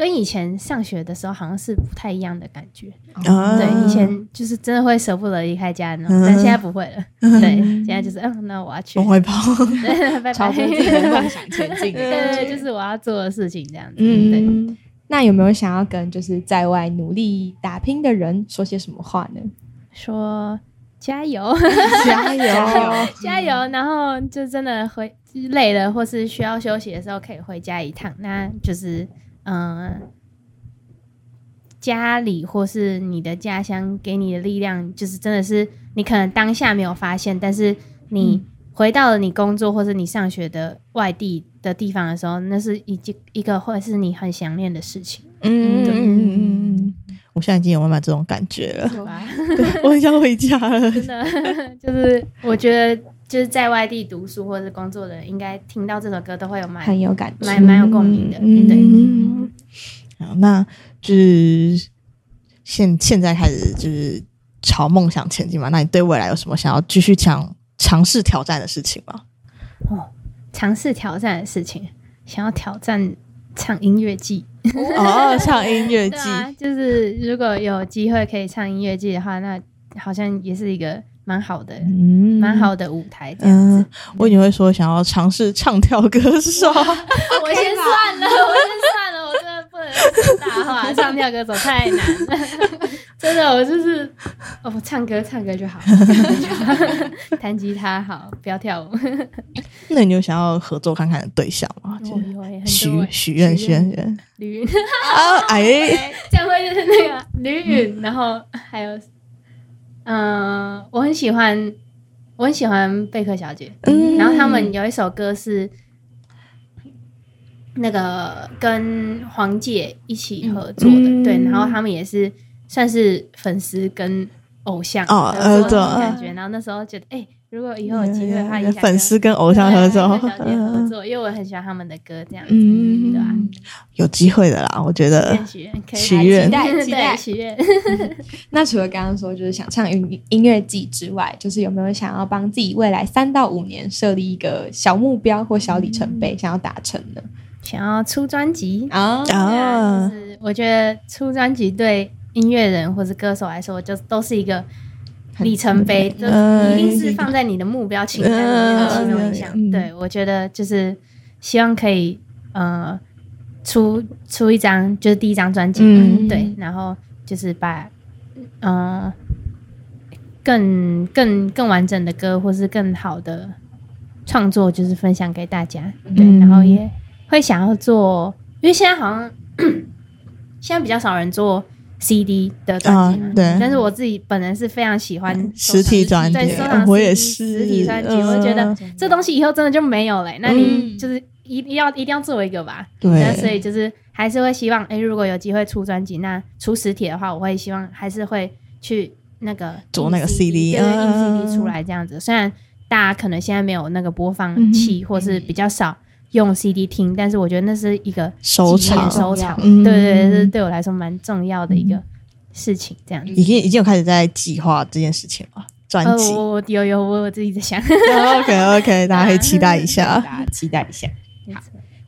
跟以前上学的时候好像是不太一样的感觉，啊对，以前就是真的会舍不得离开家那种，嗯但现在不会了。对，现在就是嗯，那我要去往，回跑，对，拜拜。朝着自己的梦想前进对 对，就是我要做的事情这样子。对，嗯，那有没有想要跟就是在外努力打拼的人说些什么话呢？说加油，加油，加油，然后就真的回累了或是需要休息的时候，可以回家一趟。那就是嗯。家里或是你的家乡给你的力量，就是真的是你可能当下没有发现，但是你回到了你工作或是你上学的外地的地方的时候，那是一件一个会是你很想念的事情，嗯嗯嗯嗯，我现在已经有慢慢这种感觉了，对？我很想回家了。真的 就是我觉得就是在外地读书或者是工作的人，应该听到这首歌都会有蛮很有感觉。蛮蛮有共鸣的，嗯对。嗯好，那就是现现在开始就是朝梦想前进嘛？那你对未来有什么想要继续尝尝试挑战的事情吗？哦，尝试挑战的事情，想要挑战唱音乐季，哦，唱音乐季，啊，就是如果有机会可以唱音乐季的话，那好像也是一个蛮好的、嗯蛮。好的舞台这样子嗯。，我以为会说想要尝试唱跳歌手，我先算了，我先算了，我真的不能说大话，唱跳歌手太难了，真的，我就是哦，我唱歌唱歌就好，弹吉他好，不要跳舞。那你有想要合作看看的对象吗？许许愿许愿许愿吕云，啊！哎，这样会就是那个吕允，然后还有嗯、我很喜欢，我很喜欢贝克小姐。嗯然后他们有一首歌是那个跟黄姐一起合作的，嗯对，然后他们也是算是粉丝跟偶像哦合作的感觉。然后那时候觉得，哎、如果以后有机会的话，粉丝跟偶像合作。合作，因为我很喜欢他们的歌，这样子，嗯，对吧？有机会的啦，我觉得。许愿可以许愿。期待期待。对许愿。那除了刚刚说就是想唱音音乐季之外，就是有没有想要帮自己未来三到五年设立一个小目标或小里程碑，想要达成的？想要出专辑？啊？对啊，啊就，是我觉得出专辑对音乐人或是歌手来说，就都是一个里程碑，就嗯一定是放在你的目标清单里面的其中一项。嗯对我觉得就是希望可以呃出出一张就是第一张专辑，嗯对，然后就是把呃更更更完整的歌或是更好的创作，就是分享给大家。对，嗯然后也会想要做，因为现在好像 现在比较少人做 CD 的专辑对。但是我自己本人是非常喜欢实体专辑对，收藏我也是实体专辑，嗯我觉得这东西以后真的就没有了、那你嗯。就是一定要一定要做一个吧，对。那所，以就是还是会希望，哎、如果有机会出专辑，那出实体的话，我会希望还是会去那个做那个 CD 对，印嗯 CD 出来这样子。虽然大家可能现在没有那个播放嗯器，或是比较少用 CD 听，但是我觉得那是一个收藏收藏，嗯对对对，这是对我来说蛮重要的一个事情。这样子，已经已经有开始在计划这件事情了，专呃，辑。我我有有我我自己在想，OK OK，大家可以期待一下。大家期待一下。没错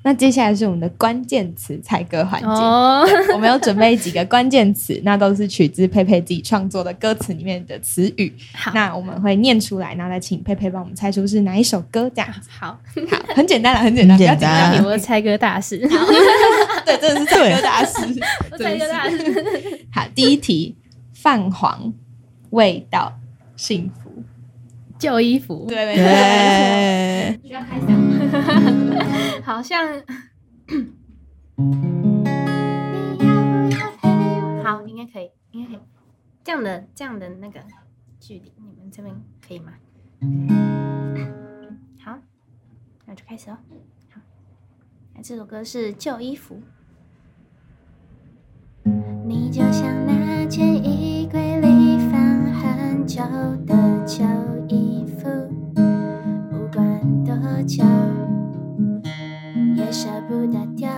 那接下来是我们的关键词猜歌环节。哦，我们有准备几个关键词，那都是取自佩佩自己创作的歌词里面的词语。好，那我们会念出来，然后再请佩佩帮我们猜出是哪一首歌，这样子。好，好，很简单了，很简单，不要紧张单我是猜歌大师，对，真的是猜歌大师。我猜歌大师。好，第一题，泛黄，味道，幸福。旧衣服，对，需要开嗓，好像，好，应该可以，应该可以。这样的这样的那个距离，你们这边可以吗？好，那就开始哦。好，那这首歌是《旧衣服》。你就像那件衣柜里放很久的旧也舍不得丢。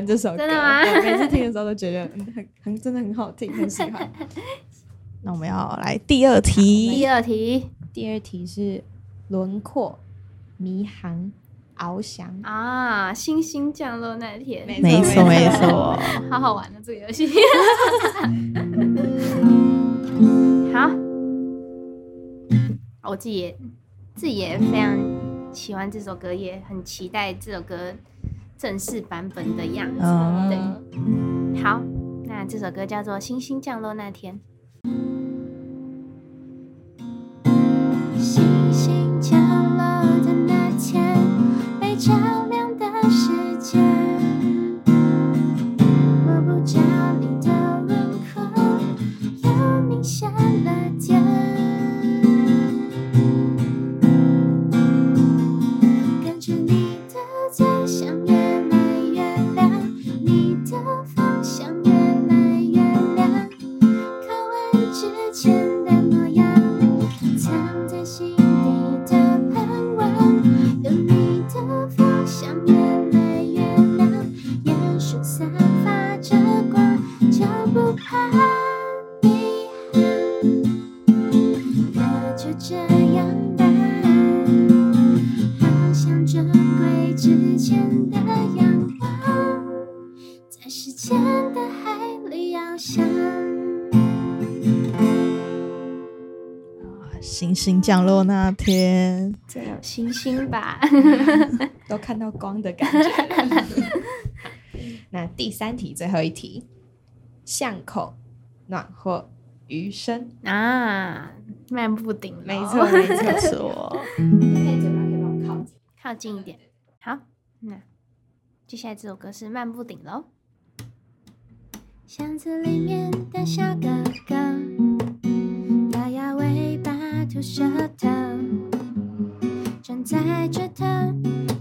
欢这首歌，真的吗？我每次听的时候都觉得嗯很很真的很好听，很喜欢。那我们要来第二题。第，二题。第二题是轮廓、迷航、翱翔。啊，星星降落那天，没没错没错，好好玩的这个游戏。好，我自己也自己也非常喜欢这首歌，也很期待这首歌正式版本的样子。嗯对，好，那这首歌叫做《星星降落那天》。降落那天，这有星星吧？都看到光的感觉。那第三题，最后一题，巷口暖和余生，啊，漫步顶楼，没错没错。错。可以嘴巴可以帮我靠近。靠近一点。好，那接下来这首歌是《漫步顶楼》。巷子里面的小哥哥，舌头，站在这头，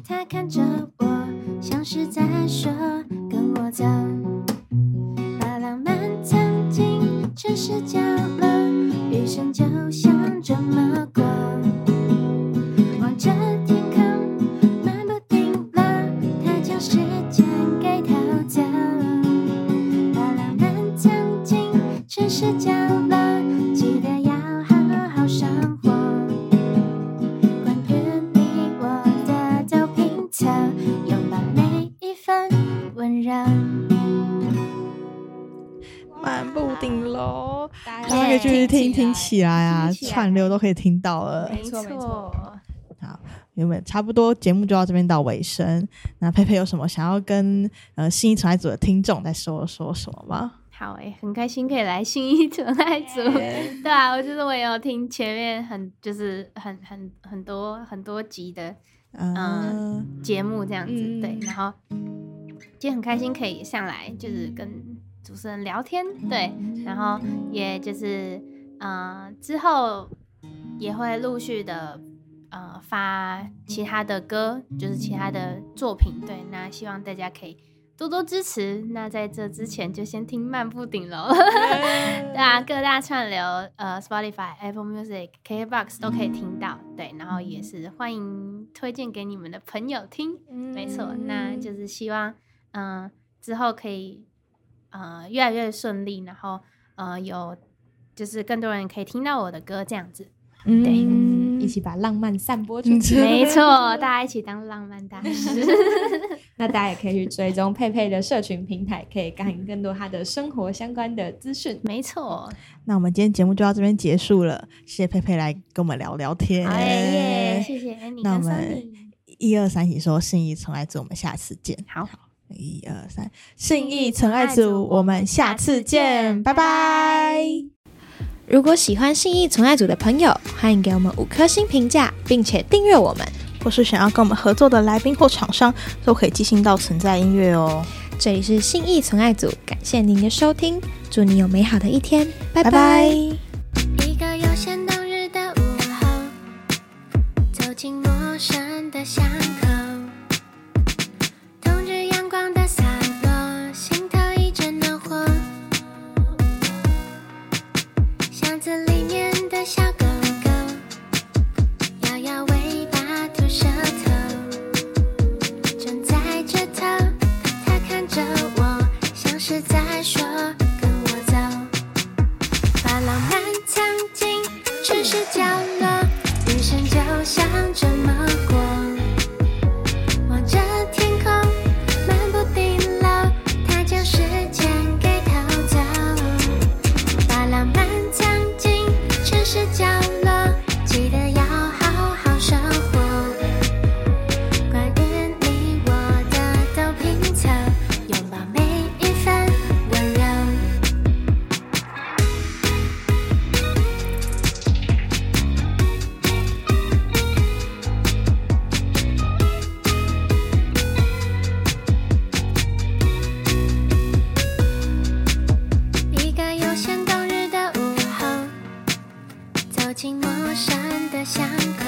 他看着我，像是在说跟我走，串流都可以听到了。没错没错好，原本差不多节目就到这边到尾声。那佩佩有什么想要跟呃新一纯爱组的听众再说说什么吗？好诶、很开心可以来新一纯爱组。对啊，我就是我也有听前面很就是很很很多很多集的嗯，节目这样子，嗯对，然后今天很开心可以上来，就是跟主持人聊天，对，然后也就是呃之后也会陆续的呃发其他的歌，就是其他的作品，对，那希望大家可以多多支持。那在这之前就先听漫步顶楼，对啊，各大串流呃 Spotify、Apple Music、KKBox 都可以听到，对，然后也是欢迎推荐给你们的朋友听，没错，那就是希望嗯、呃之后可以呃越来越顺利，然后呃有就是更多人可以听到我的歌这样子，对嗯，一起把浪漫散播出去。没错，大家一起当浪漫大师。那大家也可以去追踪佩佩的社群平台，可以看更多她的生活相关的资讯。没错，那我们今天节目就到这边结束了，谢谢佩佩来跟我们聊聊天。好耶，谢谢那我们。一二三，一起说信义纯爱组，我们下次见。好，一二三，信义纯爱组，我们下次见，拜拜。如果喜欢信义存爱组的朋友，欢迎给我们五颗星评价，并且订阅我们。或是想要跟我们合作的来宾或厂商，都可以寄信到存在音乐哦。这里是信义存爱组，感谢您的收听，祝你有美好的一天，拜拜拜拜陌生的巷口，